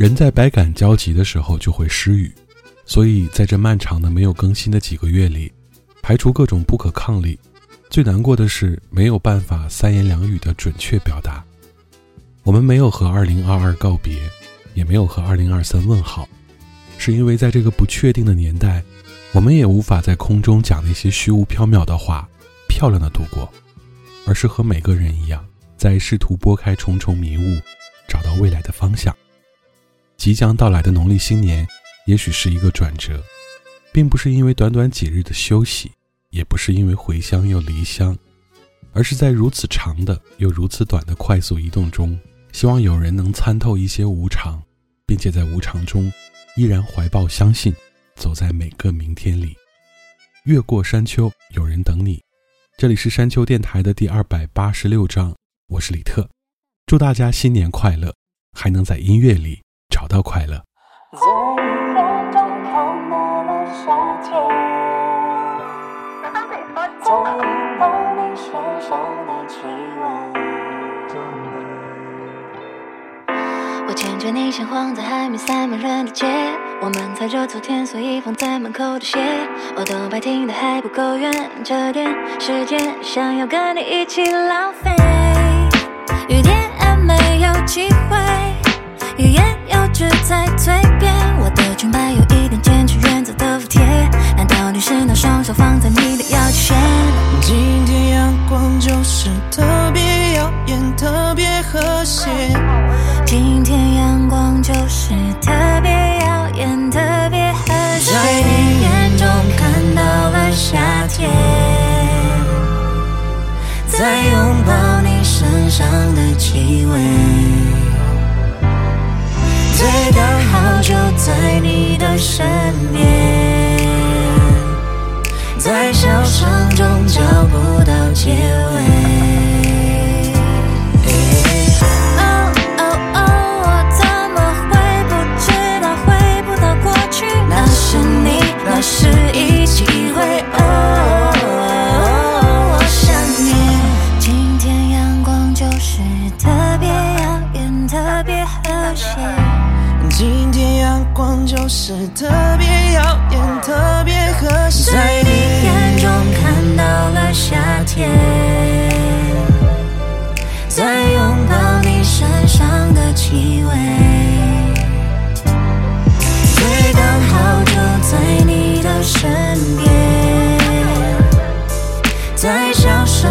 人在百感交集的时候就会失语，所以在这漫长的没有更新的几个月里，排除各种不可抗力，最难过的是没有办法三言两语的准确表达。我们没有和2022告别，也没有和2023问好，是因为在这个不确定的年代，我们也无法在空中讲那些虚无缥缈的话，漂亮的度过，而是和每个人一样，在试图拨开重重迷雾，找到未来的方向。即将到来的农历新年，也许是一个转折，并不是因为短短几日的休息，也不是因为回乡又离乡，而是在如此长的又如此短的快速移动中，希望有人能参透一些无常，并且在无常中依然怀抱相信，走在每个明天里。越过山丘，有人等你。这里是山丘电台的第二百八十六章，我是李特，祝大家新年快乐，还能在音乐里。找到快乐。在眼中看到了夏天，在拥抱你身上的气味。我牵着你先晃在还没塞满人的街，我们踩着昨天所以放在门口的鞋，我都白听的还不够远，这点时间想要跟你一起浪费，雨点没有机会。在嘴边，我的裙摆有一点坚持原则的服帖。难道你是拿双手放在你的腰间？今天阳光就是特别耀眼，特别和谐。今天阳光就是特别耀眼，特别和谐。在你眼中看到了夏天，在拥抱你身上的气味。最刚好就在你的身边，在笑声中找不到结尾。哦哦哦，我怎么会不知道回不到过去？那是你，那是一起会。是特别耀眼，特别合适。在你眼中看到了夏天，在拥抱你身上的气味，最刚好就在你的身边，在笑声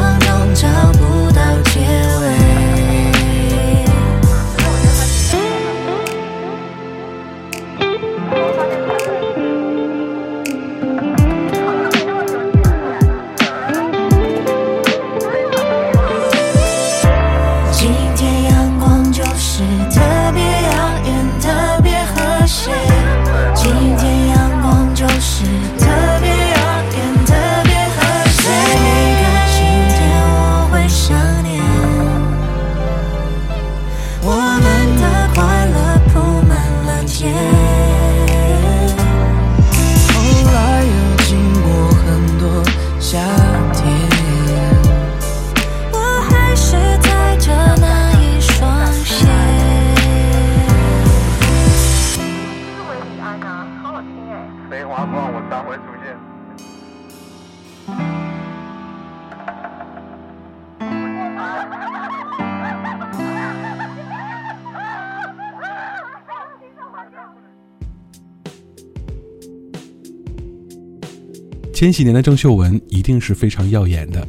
千禧年的郑秀文一定是非常耀眼的，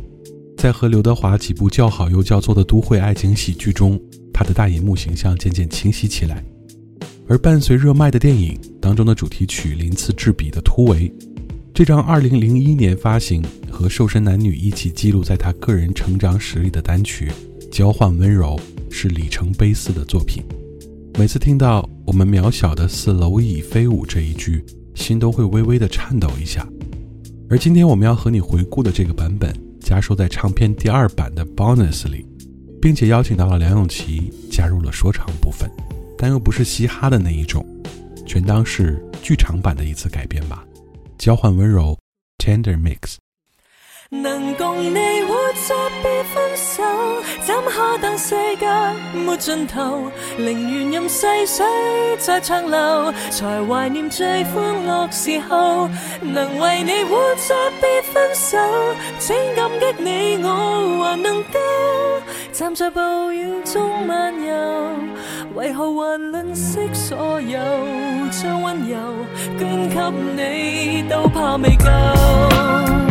在和刘德华几部叫好又叫座的都会爱情喜剧中，她的大银幕形象渐渐清晰起来。而伴随热卖的电影当中的主题曲鳞次栉比的突围，这张2001年发行和瘦身男女一起记录在他个人成长史里的单曲《交换温柔》是里程碑似的作品。每次听到“我们渺小的似蝼蚁飞舞”这一句，心都会微微的颤抖一下。而今天我们要和你回顾的这个版本，加收在唱片第二版的 Bonus 里，并且邀请到了梁咏琪加入了说唱部分，但又不是嘻哈的那一种，全当是剧场版的一次改编吧。交换温柔，Tender Mix。能共你活着别分手，怎可等世界没尽头？宁愿任细水在长流，才怀念最欢乐时候。能为你活着别分手，请感激你我还能够站在暴雨中漫游。为何还吝惜所有？将温柔捐给你，都怕未够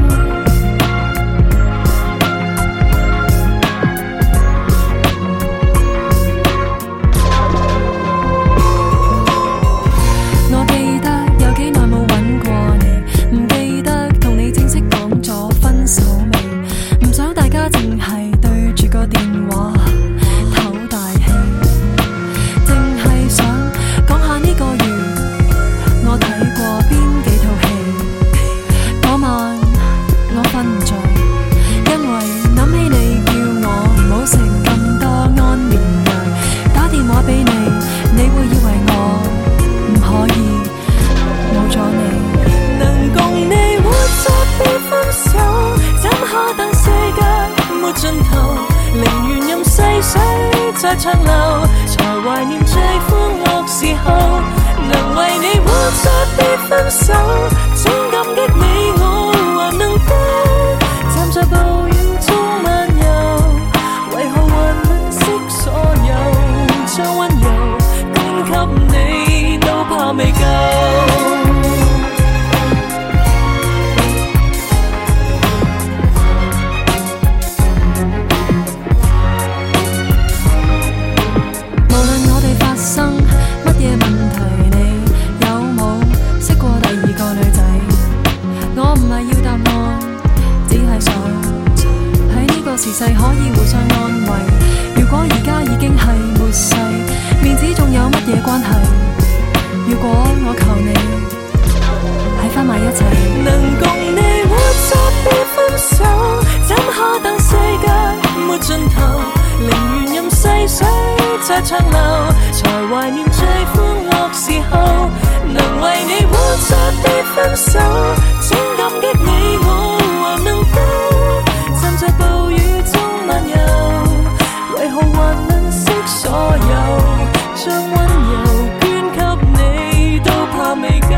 将温柔捐给你都怕未够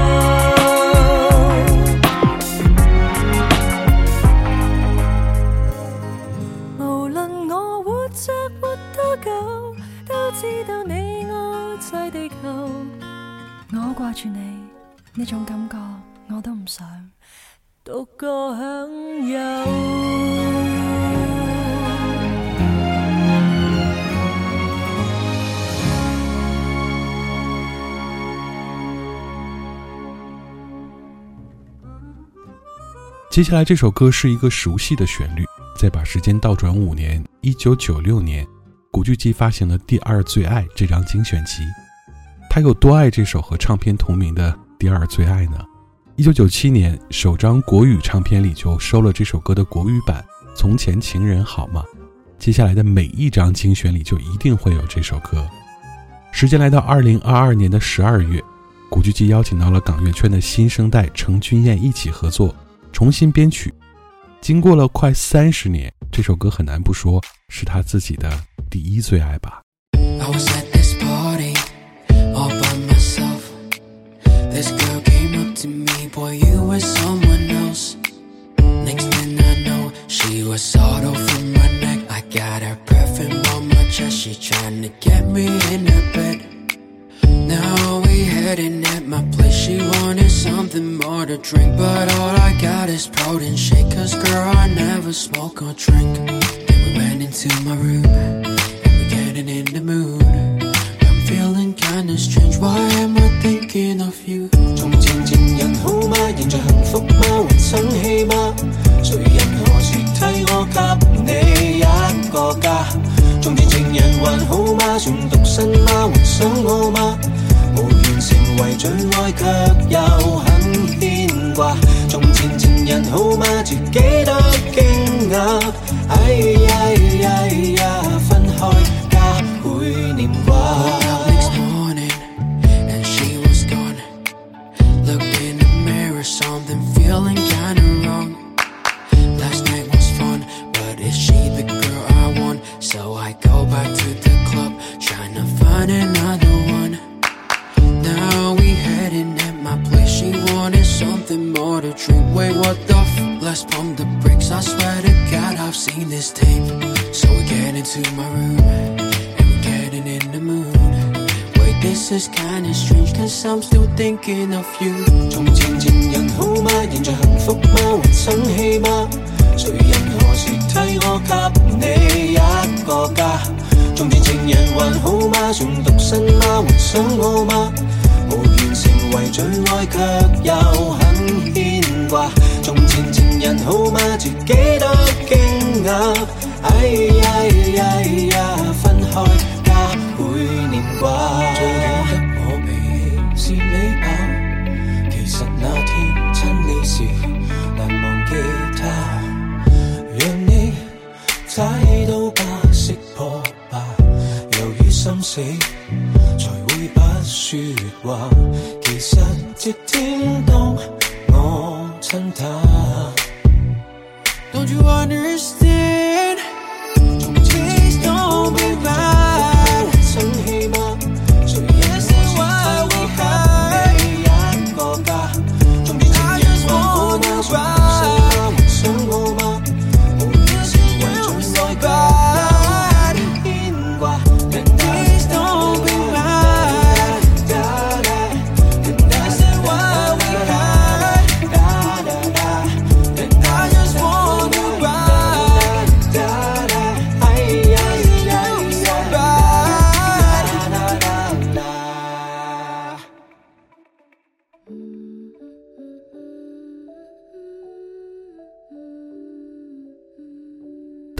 无论我活着活多久都知道你爱在地球。我挂住你呢种感觉我都唔想。独个享有。接下来这首歌是一个熟悉的旋律。再把时间倒转五年，一九九六年，古巨基发行了《第二最爱》这张精选集。他有多爱这首和唱片同名的《第二最爱》呢？一九九七年首张国语唱片里就收了这首歌的国语版《从前情人好吗》。接下来的每一张精选里就一定会有这首歌。时间来到二零二二年的十二月，古巨基邀请到了港乐圈的新生代程君彦一起合作。重新编曲，经过了快三十年，这首歌很难不说是他自己的第一最爱吧。we heading at my place. She wanted something more to drink, but all I got is protein shake. Cause girl, I never smoke or drink. Then we went into my room, and we're getting in the mood. I'm feeling kinda strange. Why am I thinking of you? 从前情人好吗？现在幸福吗？还生气吗？谁人何时替我给你一个家？从前情人还好吗？算独身吗？还想我吗？ 为最爱却又很牵挂。从前情人好吗？自己都惊讶。哎呀呀呀。从前情人还好吗？算独身嗎？還想我吗？无缘成为最爱，却又很牵挂。从前情人好吗？自己都惊讶。哎呀呀呀，分开加倍念挂。才会不说话。其实接听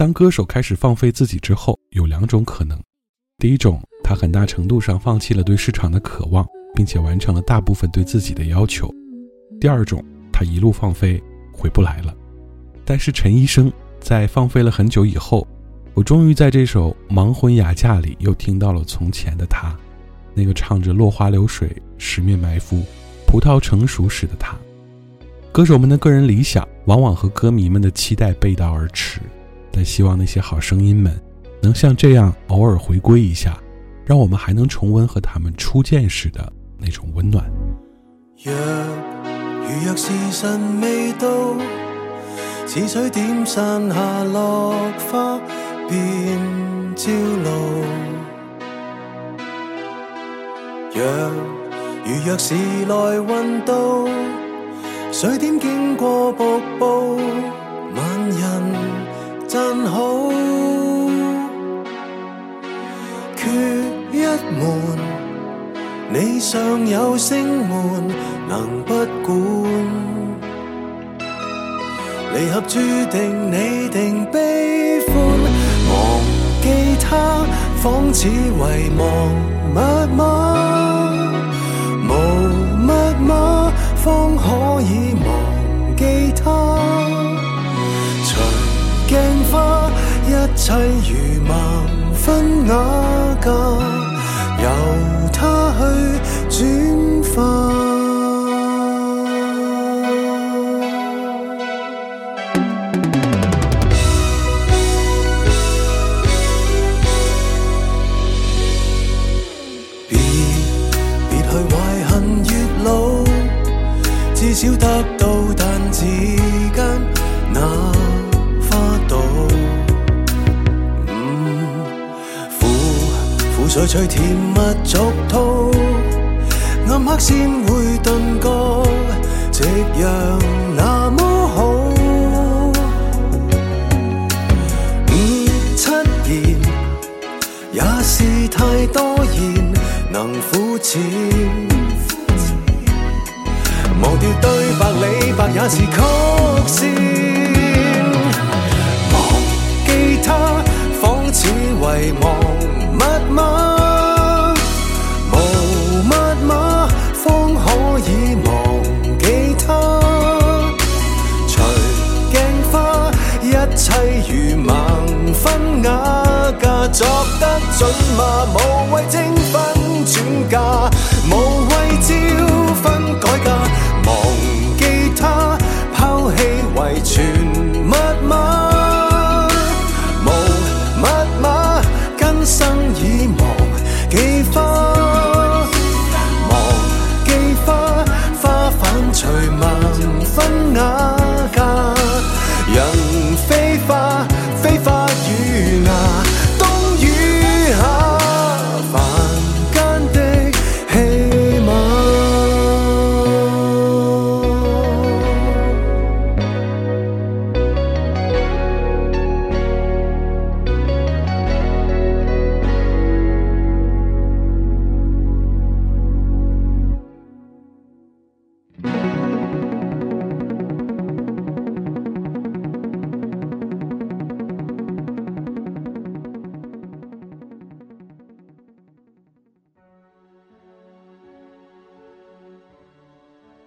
当歌手开始放飞自己之后，有两种可能：第一种，他很大程度上放弃了对市场的渴望，并且完成了大部分对自己的要求；第二种，他一路放飞，回不来了。但是陈医生在放飞了很久以后，我终于在这首《盲婚哑嫁》里又听到了从前的他，那个唱着“落花流水，十面埋伏，葡萄成熟时的他”。歌手们的个人理想往往和歌迷们的期待背道而驰。但希望那些好声音们能像这样偶尔回归一下，让我们还能重温和他们初见时的那种温暖。若如若時辰未到，似水點散下落花便照露。若如若時來運到，水點經過瀑布，萬人。讚好，缺一門，你尚有星門能不管？离合注定你定悲歡，忘記他仿似遺忘密碼，無密碼方可以忘記他。花，一切如盲分瓦架，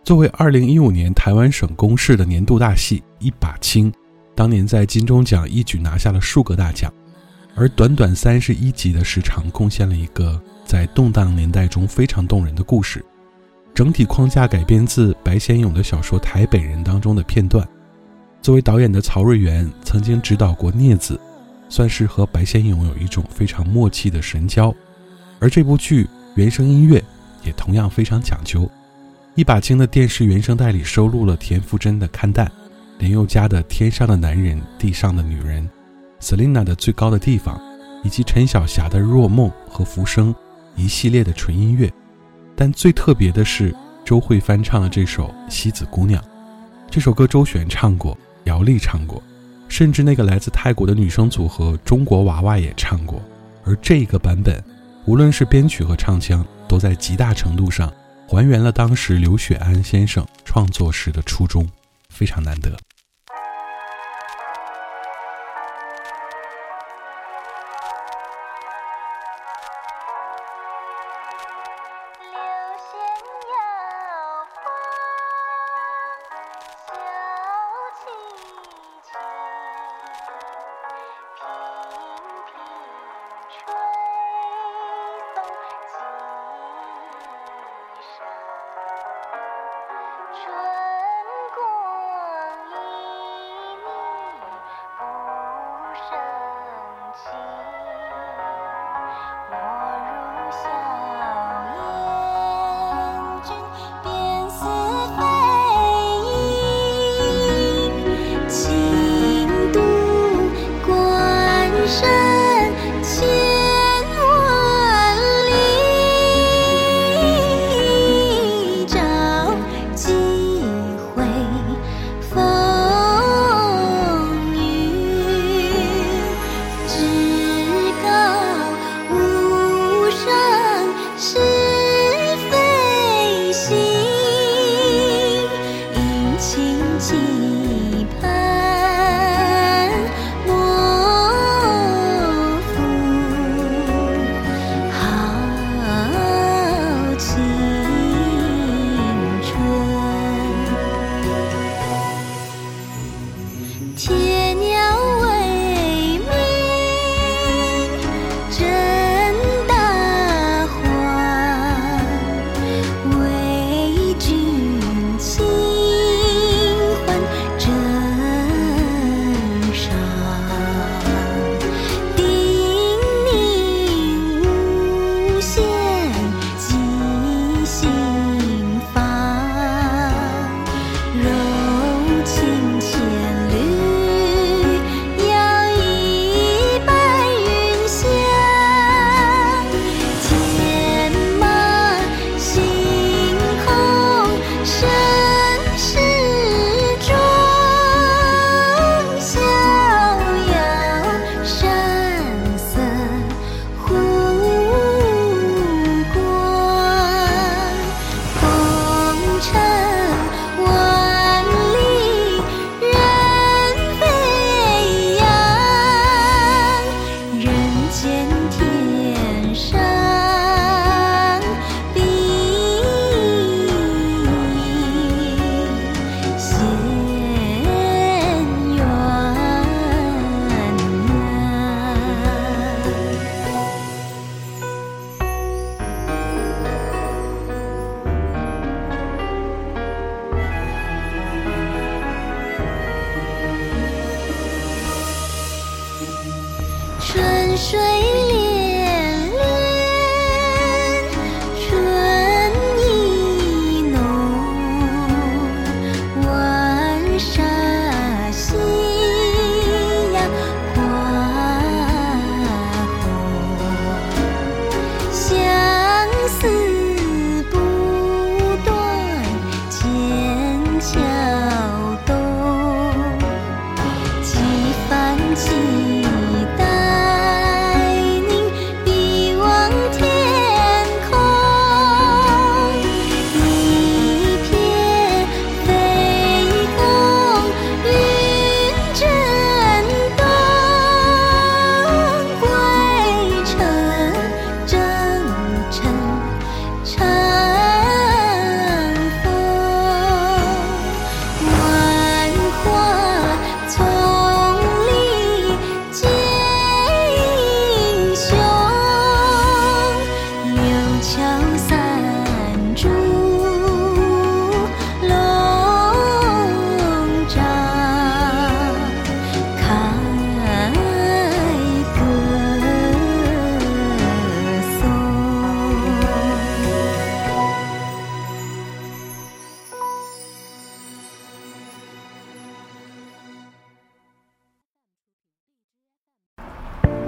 作为二零一五年台湾省公视的年度大戏《一把青》，当年在金钟奖一举拿下了数个大奖，而短短三十一集的时长，贡献了一个在动荡年代中非常动人的故事。整体框架改编自白先勇的小说《台北人》当中的片段。作为导演的曹瑞元曾经指导过《镊子》，算是和白先勇有一种非常默契的神交。而这部剧原声音乐也同样非常讲究。一把青的电视原声带里收录了田馥甄的《看淡》，林宥嘉的《天上的男人，地上的女人》，Selina 的《最高的地方》，以及陈小霞的《若梦》和《浮生》一系列的纯音乐。但最特别的是，周蕙翻唱了这首《西子姑娘》。这首歌周璇唱过，姚丽唱过，甚至那个来自泰国的女生组合中国娃娃也唱过。而这个版本，无论是编曲和唱腔，都在极大程度上。还原了当时刘雪安先生创作时的初衷，非常难得。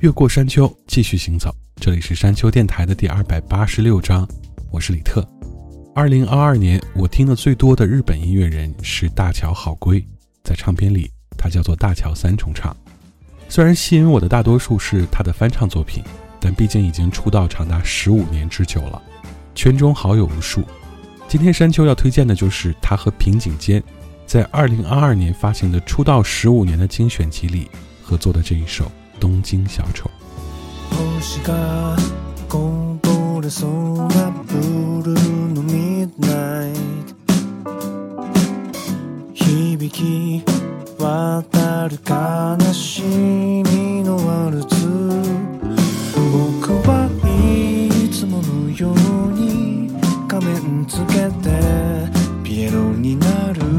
越过山丘，继续行走。这里是山丘电台的第二百八十六章，我是李特。二零二二年，我听的最多的日本音乐人是大桥好归，在唱片里他叫做大桥三重唱。虽然吸引我的大多数是他的翻唱作品，但毕竟已经出道长达十五年之久了，圈中好友无数。今天山丘要推荐的就是他和平井坚在二零二二年发行的出道十五年的精选集里合作的这一首《东京。星がこぼれそうなブルーのミッドナイト響き渡る悲しみのワルツ。僕はいつものように仮面つけてピエロになる。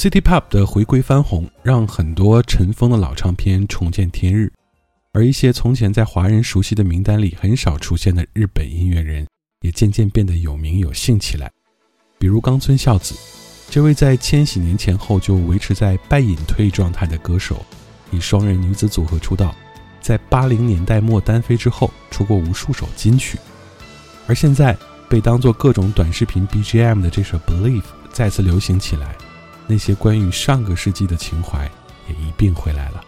City Pop 的回归翻红，让很多尘封的老唱片重见天日，而一些从前在华人熟悉的名单里很少出现的日本音乐人，也渐渐变得有名有姓起来。比如冈村孝子，这位在千禧年前后就维持在半隐退状态的歌手，以双人女子组合出道，在八零年代末单飞之后，出过无数首金曲，而现在被当做各种短视频 BGM 的这首《Believe》再次流行起来。那些关于上个世纪的情怀也一并回来了。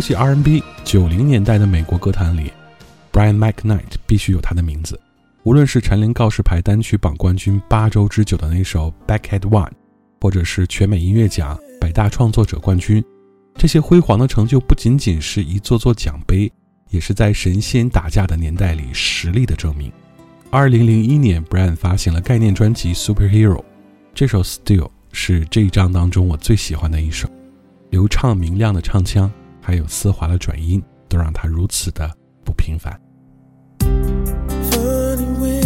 说起 R&B，九零年代的美国歌坛里，Brian McKnight 必须有他的名字。无论是蝉联告示牌单曲榜冠军八周之久的那首《Back at One》，或者是全美音乐奖百大创作者冠军，这些辉煌的成就不仅仅是一座座奖杯，也是在神仙打架的年代里实力的证明。二零零一年，Brian 发行了概念专辑《Superhero》，这首《Still》是这一张当中我最喜欢的一首，流畅明亮的唱腔，还有丝滑的转音，都让它如此的不平凡。Funny when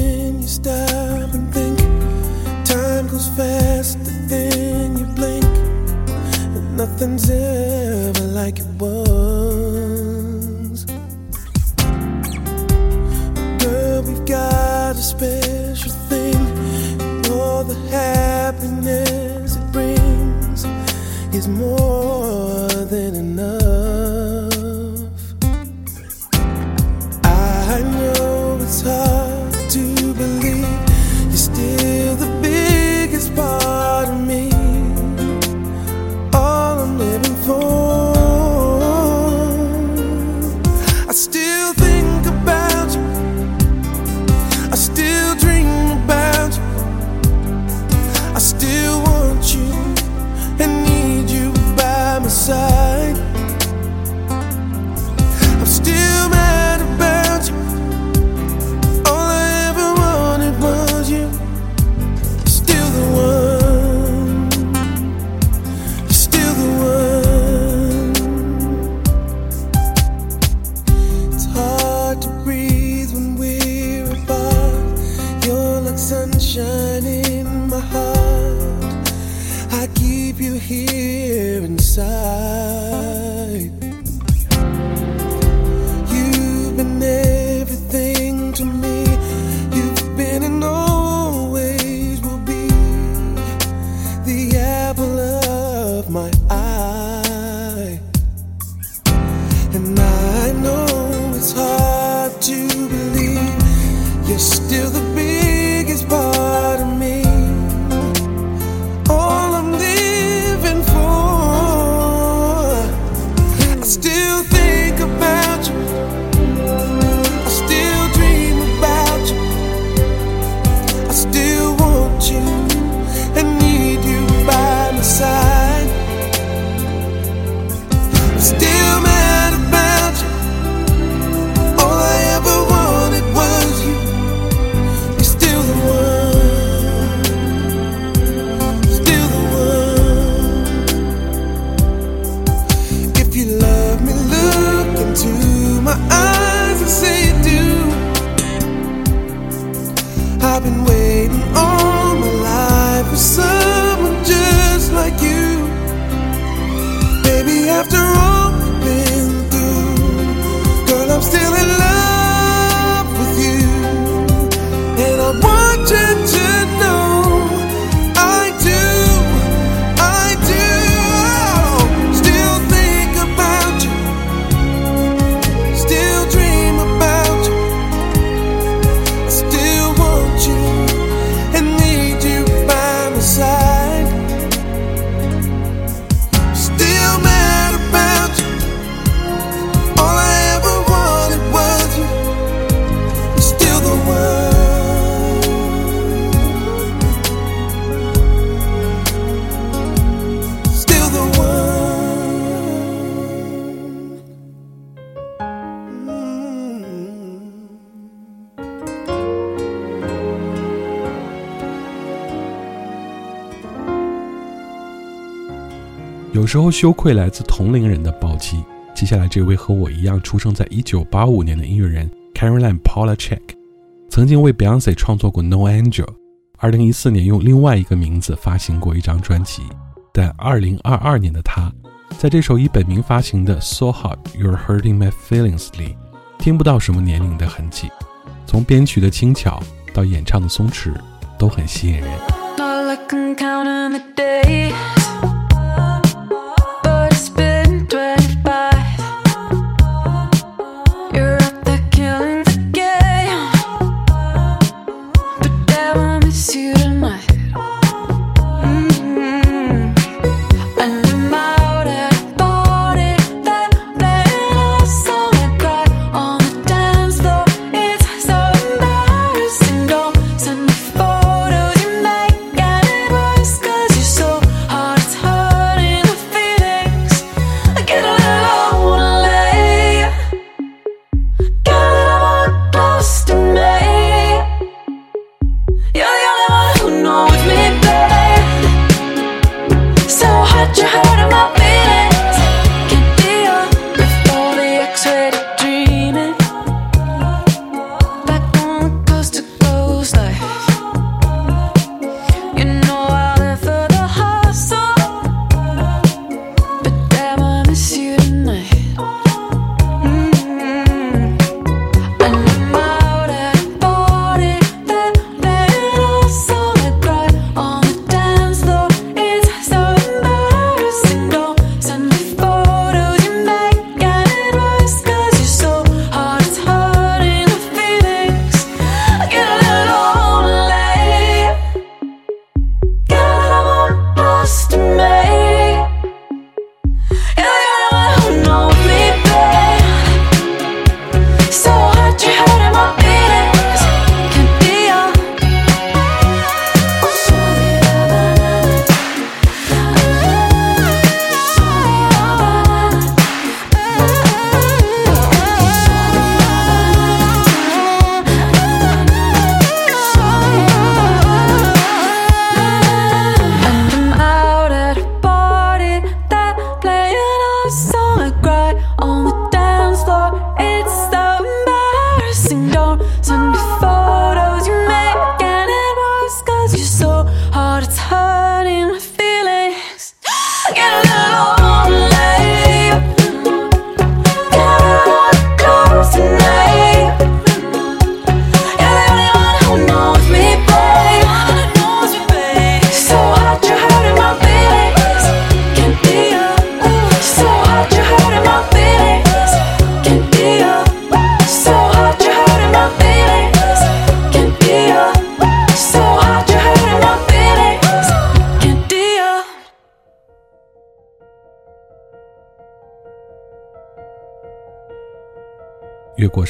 时候羞愧来自同龄人的暴击。接下来这位和我一样出生在1985年的音乐人 Caroline Polachek，曾经为 Beyonce 创作过《No Angel》，2014年用另外一个名字发行过一张专辑，但2022年的他，在这首以本名发行的《So Hot You're Hurting My Feelings》里，听不到什么年龄的痕迹，从编曲的轻巧到演唱的松弛，都很吸引人。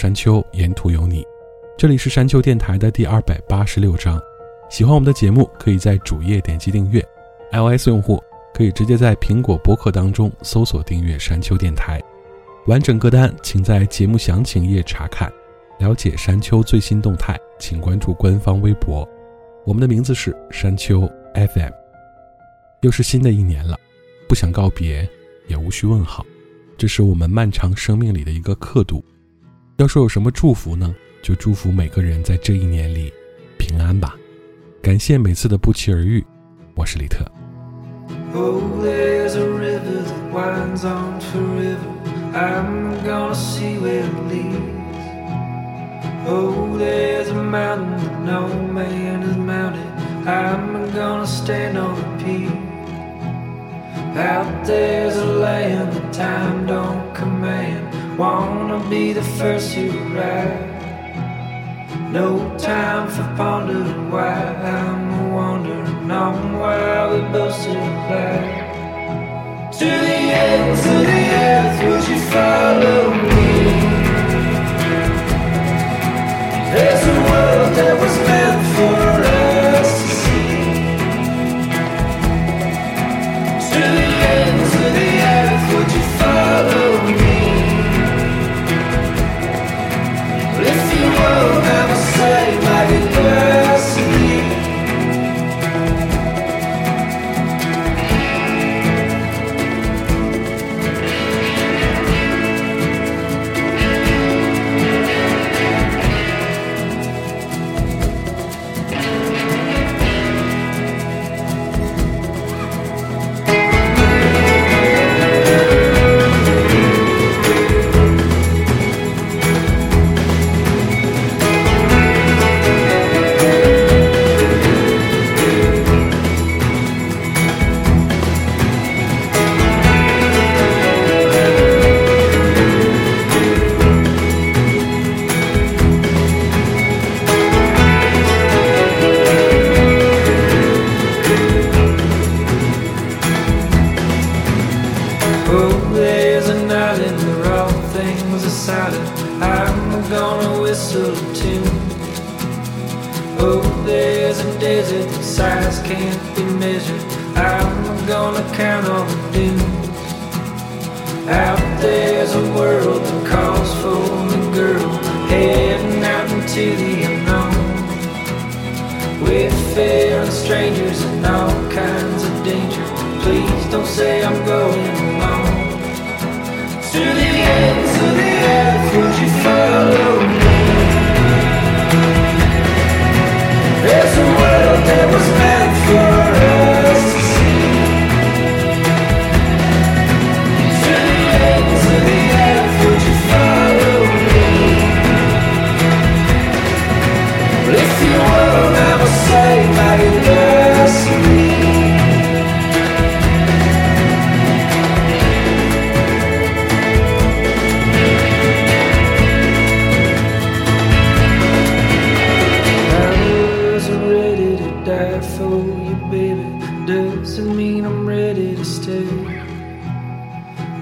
山丘，沿途有你。这里是山丘电台的第二百八十六章。喜欢我们的节目，可以在主页点击订阅。iOS 用户可以直接在苹果播客当中搜索订阅山丘电台。完整歌单请在节目详情页查看。了解山丘最新动态，请关注官方微博。我们的名字是山丘 FM。又是新的一年了，不想告别，也无需问好，这是我们漫长生命里的一个刻度。要说有什么祝福呢？就祝福每个人在这一年里平安吧。感谢每次的不期而遇，我是李特。Oh, there's a river that winds on forever. I'm gonna see where it leads. Oh, there's a mountain that no man has mounted. I'm gonna stand on the peak. Out there's a land that time don't command. Wanna be the first to arrive. No time for pondering why I'm wandering on while we both still alive. To the ends of the earth, would you follow me? There's a world that was meant for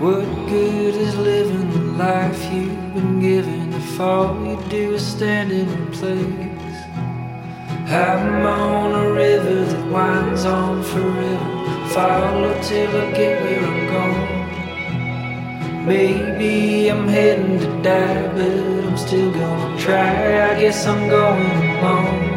What good is living the life you've been given if all you do is stand in place? I'm on a river that winds on forever. Follow till I get where I'm going. Maybe I'm heading to die, but I'm still gonna try. I guess I'm going alone.